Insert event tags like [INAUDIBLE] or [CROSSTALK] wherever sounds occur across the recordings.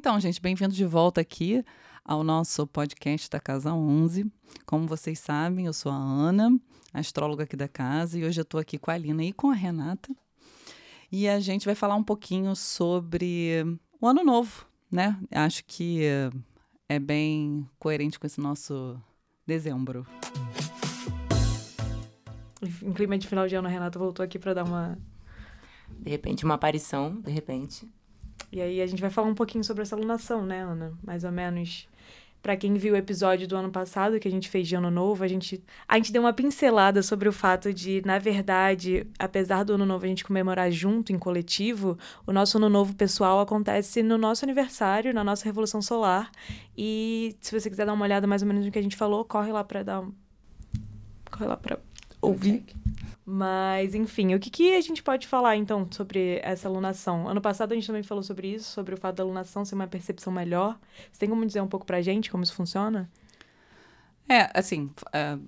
Então, gente, bem-vindos de volta aqui ao nosso podcast da Casa 11. Como vocês sabem, eu sou a Ana, astróloga aqui da casa, e hoje eu estou aqui com a Alina e com a Renata. E a gente vai falar um pouquinho sobre o ano novo, né? Acho que é bem coerente com esse nosso dezembro. Em clima de final de ano, a Renata voltou aqui para dar uma. De repente, uma aparição, de repente. E aí a gente vai falar um pouquinho sobre essa alunação, né, Ana? Mais ou menos. Para quem viu o episódio do ano passado que a gente fez de ano novo, a gente a gente deu uma pincelada sobre o fato de, na verdade, apesar do ano novo a gente comemorar junto em coletivo, o nosso ano novo pessoal acontece no nosso aniversário, na nossa revolução solar. E se você quiser dar uma olhada mais ou menos no que a gente falou, corre lá para dar um... corre lá para ouvir. Mas, enfim, o que, que a gente pode falar, então, sobre essa alunação? Ano passado a gente também falou sobre isso, sobre o fato da alunação ser uma percepção melhor. Você tem como dizer um pouco pra gente como isso funciona? É, assim, é,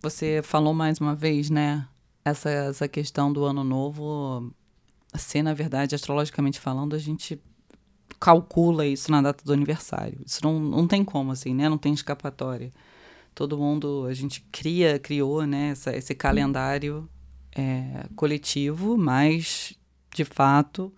você falou mais uma vez, né? Essa, essa questão do ano novo ser, na verdade, astrologicamente falando, a gente calcula isso na data do aniversário. Isso não, não tem como, assim, né? Não tem escapatória. Todo mundo, a gente cria, criou, né? Essa, esse calendário é, coletivo, mas, de fato,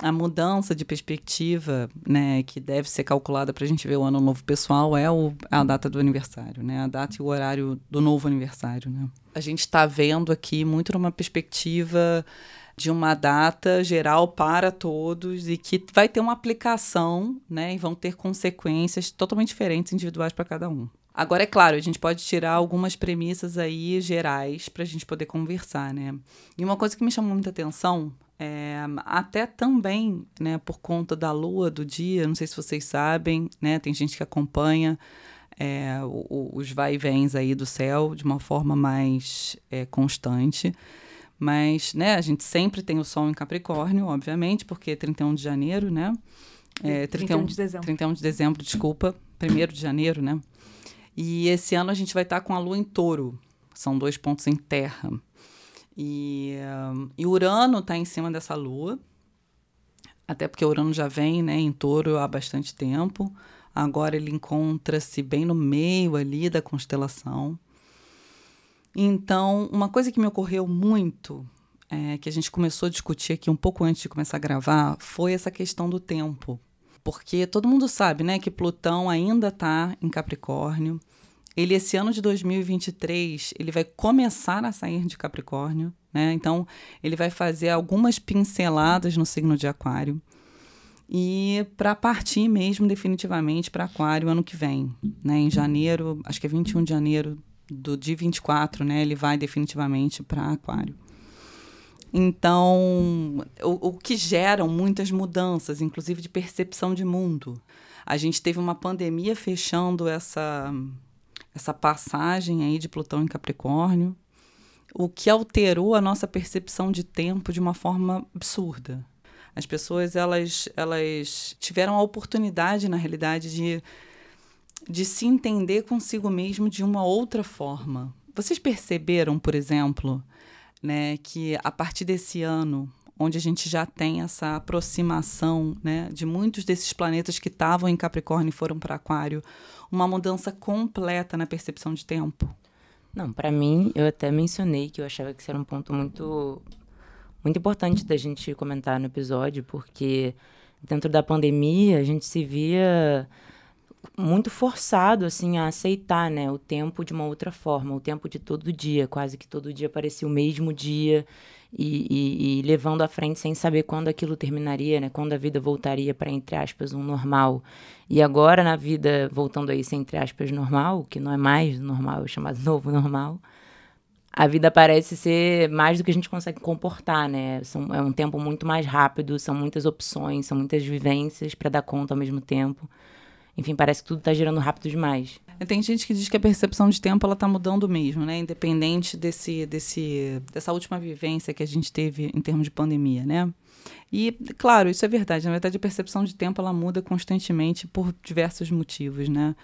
a mudança de perspectiva, né, que deve ser calculada para a gente ver o ano novo pessoal é o, a data do aniversário, né, a data e o horário do novo aniversário, né. A gente está vendo aqui muito numa perspectiva de uma data geral para todos e que vai ter uma aplicação, né, e vão ter consequências totalmente diferentes individuais para cada um. Agora, é claro, a gente pode tirar algumas premissas aí gerais para a gente poder conversar, né? E uma coisa que me chamou muita atenção, é, até também, né, por conta da lua do dia, não sei se vocês sabem, né, tem gente que acompanha é, o, os vai e vens aí do céu de uma forma mais é, constante. Mas, né, a gente sempre tem o Sol em Capricórnio, obviamente, porque é 31 de janeiro, né? É, 31, 31 de dezembro. 31 de dezembro, desculpa. 1 de janeiro, né? E esse ano a gente vai estar com a Lua em touro. São dois pontos em terra. E, uh, e Urano está em cima dessa Lua. Até porque Urano já vem né, em touro há bastante tempo. Agora ele encontra-se bem no meio ali da constelação. Então, uma coisa que me ocorreu muito, é, que a gente começou a discutir aqui um pouco antes de começar a gravar, foi essa questão do tempo porque todo mundo sabe, né, que Plutão ainda está em Capricórnio. Ele esse ano de 2023, ele vai começar a sair de Capricórnio, né? Então, ele vai fazer algumas pinceladas no signo de Aquário. E para partir mesmo definitivamente para Aquário ano que vem, né? Em janeiro, acho que é 21 de janeiro do dia 24, né? Ele vai definitivamente para Aquário. Então, o, o que geram muitas mudanças, inclusive de percepção de mundo. A gente teve uma pandemia fechando essa, essa passagem aí de Plutão em Capricórnio, o que alterou a nossa percepção de tempo de uma forma absurda. As pessoas elas, elas tiveram a oportunidade, na realidade, de, de se entender consigo mesmo de uma outra forma. Vocês perceberam, por exemplo, né, que a partir desse ano, onde a gente já tem essa aproximação né, de muitos desses planetas que estavam em Capricórnio e foram para Aquário, uma mudança completa na percepção de tempo? Não, para mim, eu até mencionei que eu achava que isso era um ponto muito, muito importante da gente comentar no episódio, porque dentro da pandemia a gente se via muito forçado assim a aceitar, né, o tempo de uma outra forma, o tempo de todo dia, quase que todo dia parecia o mesmo dia e, e, e levando à frente sem saber quando aquilo terminaria, né, quando a vida voltaria para entre aspas um normal. E agora na vida voltando aí sem entre aspas normal, que não é mais normal, é chamado [LAUGHS] novo normal. A vida parece ser mais do que a gente consegue comportar, né? São, é um tempo muito mais rápido, são muitas opções, são muitas vivências para dar conta ao mesmo tempo. Enfim, parece que tudo está girando rápido demais. Tem gente que diz que a percepção de tempo ela está mudando mesmo, né? Independente desse, desse, dessa última vivência que a gente teve em termos de pandemia, né? E, claro, isso é verdade. Na verdade, a percepção de tempo ela muda constantemente por diversos motivos, né?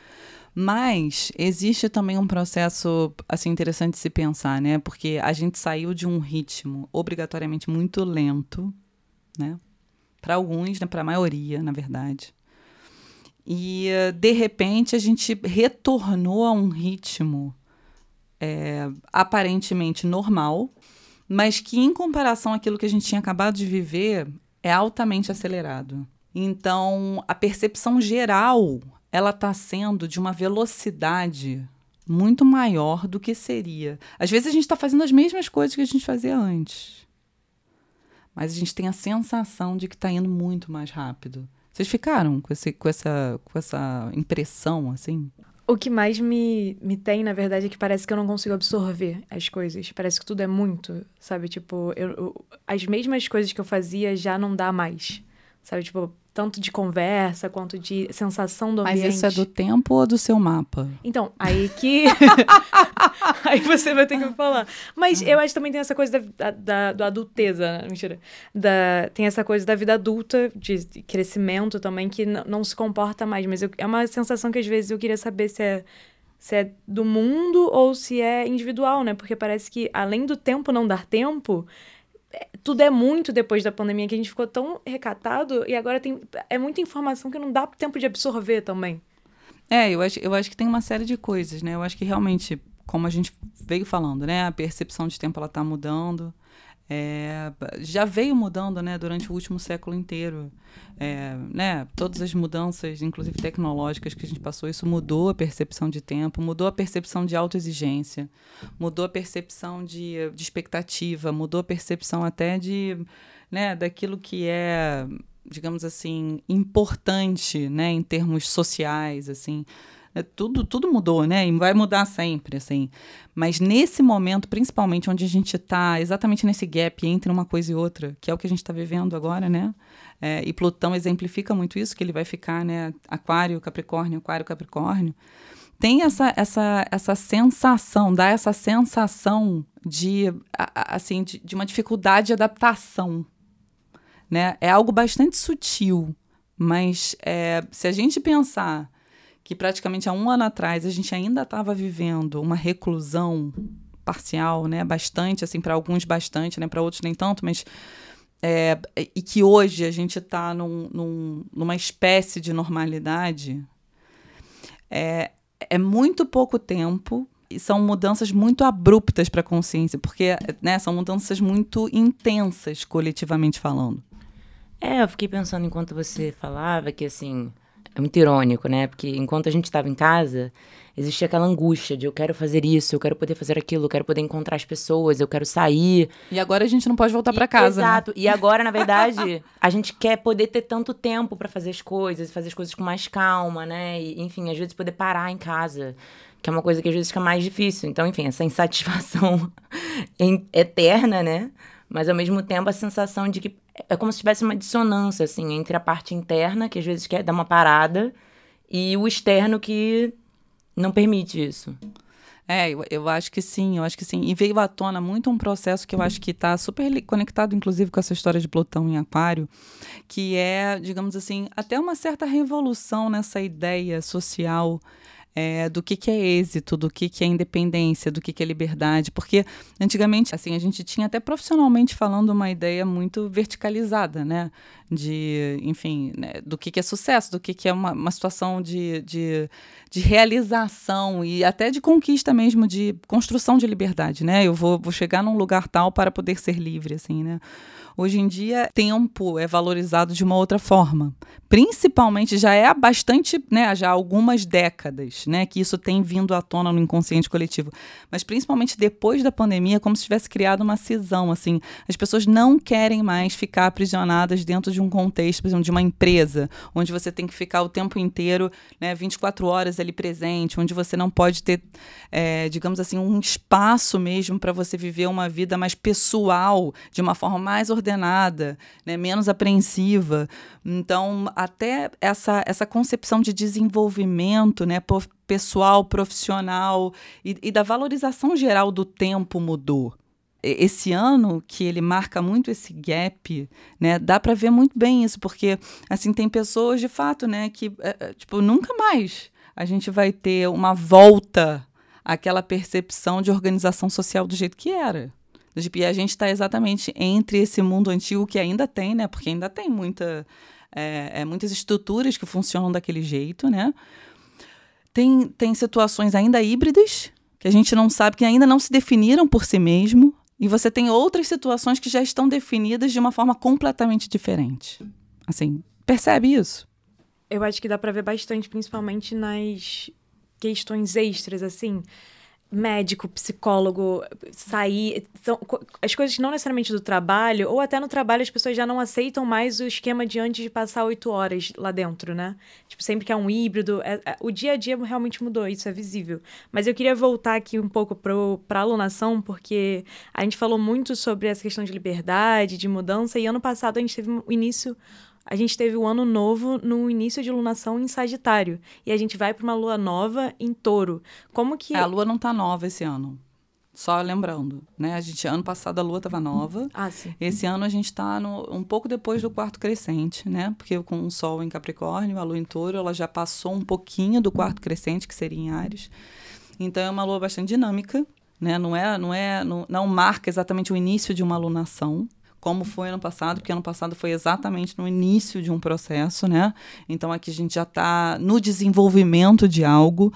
Mas existe também um processo assim interessante de se pensar, né? Porque a gente saiu de um ritmo obrigatoriamente muito lento, né? para alguns, né, para a maioria, na verdade. E, de repente, a gente retornou a um ritmo é, aparentemente normal, mas que, em comparação àquilo que a gente tinha acabado de viver, é altamente acelerado. Então, a percepção geral ela está sendo de uma velocidade muito maior do que seria. Às vezes a gente está fazendo as mesmas coisas que a gente fazia antes, mas a gente tem a sensação de que está indo muito mais rápido. Vocês ficaram com, esse, com, essa, com essa impressão, assim? O que mais me, me tem, na verdade, é que parece que eu não consigo absorver as coisas. Parece que tudo é muito, sabe? Tipo, eu, eu, as mesmas coisas que eu fazia já não dá mais. Sabe? Tipo, tanto de conversa quanto de sensação do ambiente. Mas isso é do tempo ou do seu mapa? Então, aí que. [LAUGHS] aí você vai ter que me falar. Mas eu acho que também tem essa coisa da, da, da adulteza, né? mentira. Da, tem essa coisa da vida adulta, de crescimento também, que não se comporta mais. Mas eu, é uma sensação que às vezes eu queria saber se é se é do mundo ou se é individual, né? Porque parece que além do tempo não dar tempo, tudo é muito depois da pandemia, que a gente ficou tão recatado e agora tem é muita informação que não dá tempo de absorver também. É, eu acho, eu acho que tem uma série de coisas, né? Eu acho que realmente, como a gente veio falando, né? A percepção de tempo ela tá mudando é, já veio mudando né, durante o último século inteiro. É, né, todas as mudanças, inclusive tecnológicas, que a gente passou, isso mudou a percepção de tempo, mudou a percepção de autoexigência, mudou a percepção de, de expectativa, mudou a percepção até de né, daquilo que é, digamos assim, importante né, em termos sociais. assim é, tudo, tudo mudou, né? E vai mudar sempre, assim. Mas nesse momento, principalmente onde a gente está exatamente nesse gap entre uma coisa e outra, que é o que a gente está vivendo agora, né? É, e Plutão exemplifica muito isso, que ele vai ficar, né? Aquário, Capricórnio, Aquário, Capricórnio. Tem essa, essa, essa sensação, dá essa sensação de, assim, de, de uma dificuldade de adaptação, né? É algo bastante sutil, mas é, se a gente pensar que praticamente há um ano atrás a gente ainda estava vivendo uma reclusão parcial, né? Bastante, assim, para alguns bastante, né? Para outros nem tanto, mas é, e que hoje a gente está num, num, numa espécie de normalidade, é, é muito pouco tempo e são mudanças muito abruptas para a consciência, porque né, são mudanças muito intensas, coletivamente falando. É, eu fiquei pensando enquanto você falava que, assim, é muito irônico, né? Porque enquanto a gente estava em casa, existia aquela angústia de eu quero fazer isso, eu quero poder fazer aquilo, eu quero poder encontrar as pessoas, eu quero sair. E agora a gente não pode voltar para casa. Né? Exato. Né? E agora, na verdade, [LAUGHS] a gente quer poder ter tanto tempo para fazer as coisas, fazer as coisas com mais calma, né? E, enfim, às vezes poder parar em casa que é uma coisa que às vezes fica mais difícil. Então, enfim, essa insatisfação [LAUGHS] eterna, né? Mas ao mesmo tempo a sensação de que é como se tivesse uma dissonância, assim, entre a parte interna, que às vezes quer dar uma parada, e o externo que não permite isso. É, eu, eu acho que sim, eu acho que sim. E veio à tona muito um processo que eu acho que está super conectado, inclusive, com essa história de Plutão em Aquário, que é, digamos assim, até uma certa revolução nessa ideia social é, do que, que é êxito, do que, que é independência, do que, que é liberdade. Porque antigamente, assim, a gente tinha até profissionalmente falando uma ideia muito verticalizada, né? De, enfim, né? do que, que é sucesso, do que, que é uma, uma situação de, de, de realização e até de conquista mesmo, de construção de liberdade, né? Eu vou, vou chegar num lugar tal para poder ser livre, assim, né? Hoje em dia, tempo é valorizado de uma outra forma. Principalmente, já é há bastante, né, já há algumas décadas, né, que isso tem vindo à tona no inconsciente coletivo. Mas principalmente depois da pandemia, como se tivesse criado uma cisão, assim. As pessoas não querem mais ficar aprisionadas dentro de um contexto, por exemplo, de uma empresa, onde você tem que ficar o tempo inteiro, né, 24 horas ali presente, onde você não pode ter, é, digamos assim, um espaço mesmo para você viver uma vida mais pessoal, de uma forma mais ordenada ordenada, né, menos apreensiva. Então, até essa, essa concepção de desenvolvimento né, pessoal, profissional e, e da valorização geral do tempo mudou esse ano que ele marca muito esse gap, né? Dá para ver muito bem isso, porque assim tem pessoas de fato, né, que é, tipo nunca mais a gente vai ter uma volta àquela percepção de organização social do jeito que era. Tipo, e a gente está exatamente entre esse mundo antigo que ainda tem, né? Porque ainda tem muita, é, é, muitas estruturas que funcionam daquele jeito, né? Tem, tem situações ainda híbridas, que a gente não sabe, que ainda não se definiram por si mesmo. E você tem outras situações que já estão definidas de uma forma completamente diferente. Assim, percebe isso? Eu acho que dá para ver bastante, principalmente nas questões extras, assim médico, psicólogo, sair. São, as coisas não necessariamente do trabalho, ou até no trabalho as pessoas já não aceitam mais o esquema de antes de passar oito horas lá dentro, né? Tipo, sempre que é um híbrido. É, é, o dia a dia realmente mudou, isso é visível. Mas eu queria voltar aqui um pouco para a alunação, porque a gente falou muito sobre essa questão de liberdade, de mudança, e ano passado a gente teve o início a gente teve o ano novo no início de lunação em Sagitário. E a gente vai para uma lua nova em Touro. Como que. É, a lua não tá nova esse ano. Só lembrando, né? A gente, ano passado a lua estava nova. Ah, sim. Esse ano a gente está um pouco depois do quarto crescente, né? Porque com o Sol em Capricórnio, a lua em Touro, ela já passou um pouquinho do quarto crescente, que seria em Ares. Então é uma lua bastante dinâmica, né? Não é, não é, não, não marca exatamente o início de uma alunação, como foi ano passado, porque ano passado foi exatamente no início de um processo, né? Então aqui a gente já está no desenvolvimento de algo,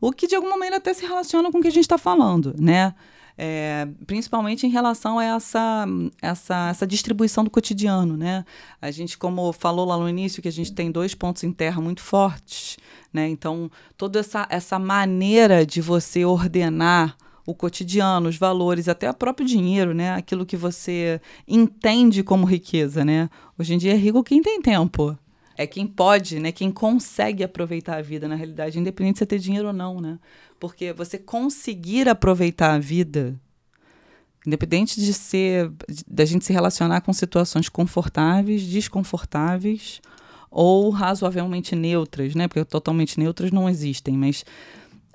o que de alguma maneira até se relaciona com o que a gente está falando, né? É, principalmente em relação a essa, essa, essa distribuição do cotidiano, né? A gente, como falou lá no início, que a gente tem dois pontos em terra muito fortes, né? Então, toda essa, essa maneira de você ordenar o cotidiano, os valores, até o próprio dinheiro, né? Aquilo que você entende como riqueza, né? Hoje em dia é rico quem tem tempo. É quem pode, né? Quem consegue aproveitar a vida, na realidade, independente de você ter dinheiro ou não, né? Porque você conseguir aproveitar a vida, independente de ser, da gente se relacionar com situações confortáveis, desconfortáveis ou razoavelmente neutras, né? Porque totalmente neutras não existem, mas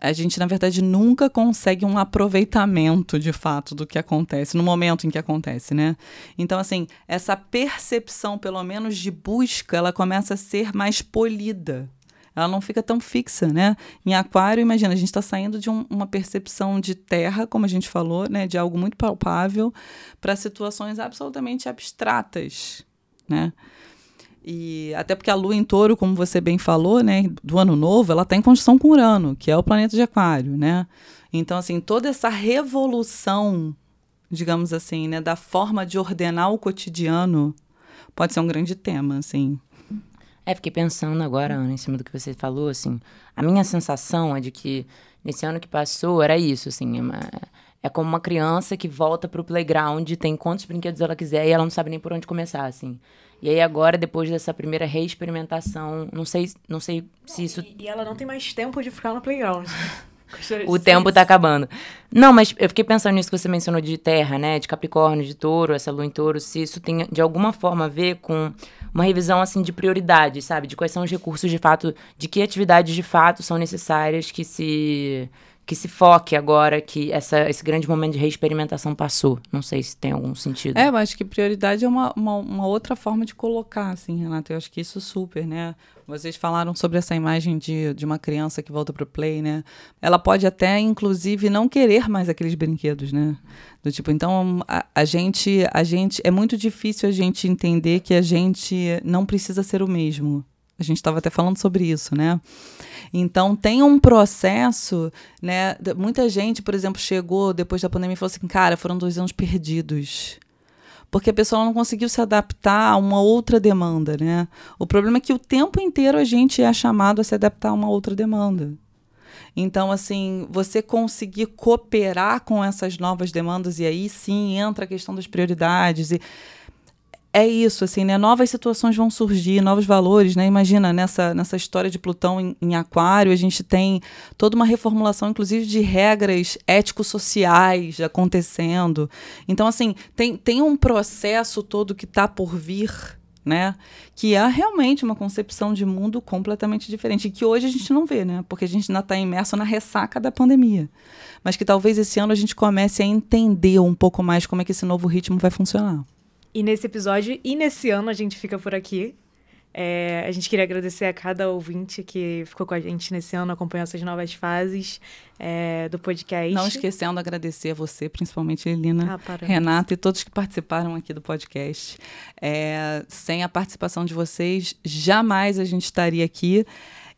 a gente, na verdade, nunca consegue um aproveitamento de fato do que acontece, no momento em que acontece, né? Então, assim, essa percepção, pelo menos de busca, ela começa a ser mais polida. Ela não fica tão fixa, né? Em aquário, imagina, a gente está saindo de um, uma percepção de terra, como a gente falou, né? De algo muito palpável, para situações absolutamente abstratas, né? E até porque a lua em touro, como você bem falou, né, do ano novo, ela está em conjunção com Urano, que é o planeta de Aquário, né? Então, assim, toda essa revolução, digamos assim, né, da forma de ordenar o cotidiano pode ser um grande tema, assim. É, fiquei pensando agora, Ana, em cima do que você falou, assim, a minha sensação é de que nesse ano que passou era isso, assim, é, uma, é como uma criança que volta pro playground, tem quantos brinquedos ela quiser e ela não sabe nem por onde começar, assim. E aí agora, depois dessa primeira reexperimentação, não sei, não sei se isso... E, e ela não tem mais tempo de ficar no playground. [LAUGHS] o tempo tá acabando. Não, mas eu fiquei pensando nisso que você mencionou de terra, né? De Capricórnio, de touro, essa lua em touro, se isso tem de alguma forma a ver com uma revisão assim de prioridades, sabe? De quais são os recursos de fato, de que atividades de fato são necessárias que se que se foque agora que essa, esse grande momento de reexperimentação passou. Não sei se tem algum sentido. É, eu acho que prioridade é uma, uma, uma, outra forma de colocar, assim, Renata. Eu acho que isso super, né? Vocês falaram sobre essa imagem de, de uma criança que volta para o play, né? Ela pode até, inclusive, não querer mais aqueles brinquedos, né? Do tipo, então a, a gente, a gente é muito difícil a gente entender que a gente não precisa ser o mesmo. A gente estava até falando sobre isso, né? Então tem um processo, né? Muita gente, por exemplo, chegou depois da pandemia e falou assim, cara, foram dois anos perdidos porque a pessoa não conseguiu se adaptar a uma outra demanda, né? O problema é que o tempo inteiro a gente é chamado a se adaptar a uma outra demanda. Então, assim, você conseguir cooperar com essas novas demandas, e aí sim entra a questão das prioridades. E é isso, assim, né? Novas situações vão surgir, novos valores, né? Imagina, nessa, nessa história de Plutão em, em Aquário, a gente tem toda uma reformulação, inclusive, de regras ético-sociais acontecendo. Então, assim, tem, tem um processo todo que está por vir, né? Que é realmente uma concepção de mundo completamente diferente. Que hoje a gente não vê, né? Porque a gente ainda está imerso na ressaca da pandemia. Mas que talvez esse ano a gente comece a entender um pouco mais como é que esse novo ritmo vai funcionar. E nesse episódio e nesse ano a gente fica por aqui. É, a gente queria agradecer a cada ouvinte que ficou com a gente nesse ano, acompanhou essas novas fases é, do podcast. Não esquecendo de agradecer a você, principalmente Elina, Ah, Renata e todos que participaram aqui do podcast. É, sem a participação de vocês, jamais a gente estaria aqui.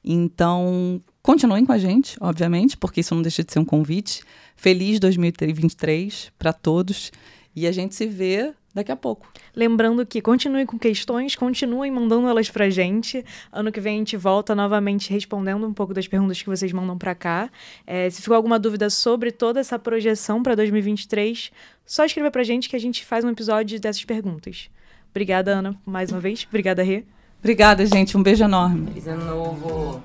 Então, continuem com a gente, obviamente, porque isso não deixa de ser um convite. Feliz 2023 para todos. E a gente se vê daqui a pouco. Lembrando que continuem com questões, continuem mandando elas pra gente. Ano que vem a gente volta novamente respondendo um pouco das perguntas que vocês mandam para cá. É, se ficou alguma dúvida sobre toda essa projeção para 2023, só escreva pra gente que a gente faz um episódio dessas perguntas. Obrigada, Ana, mais uma vez. Obrigada, Rê. Obrigada, gente. Um beijo enorme. Feliz ano novo!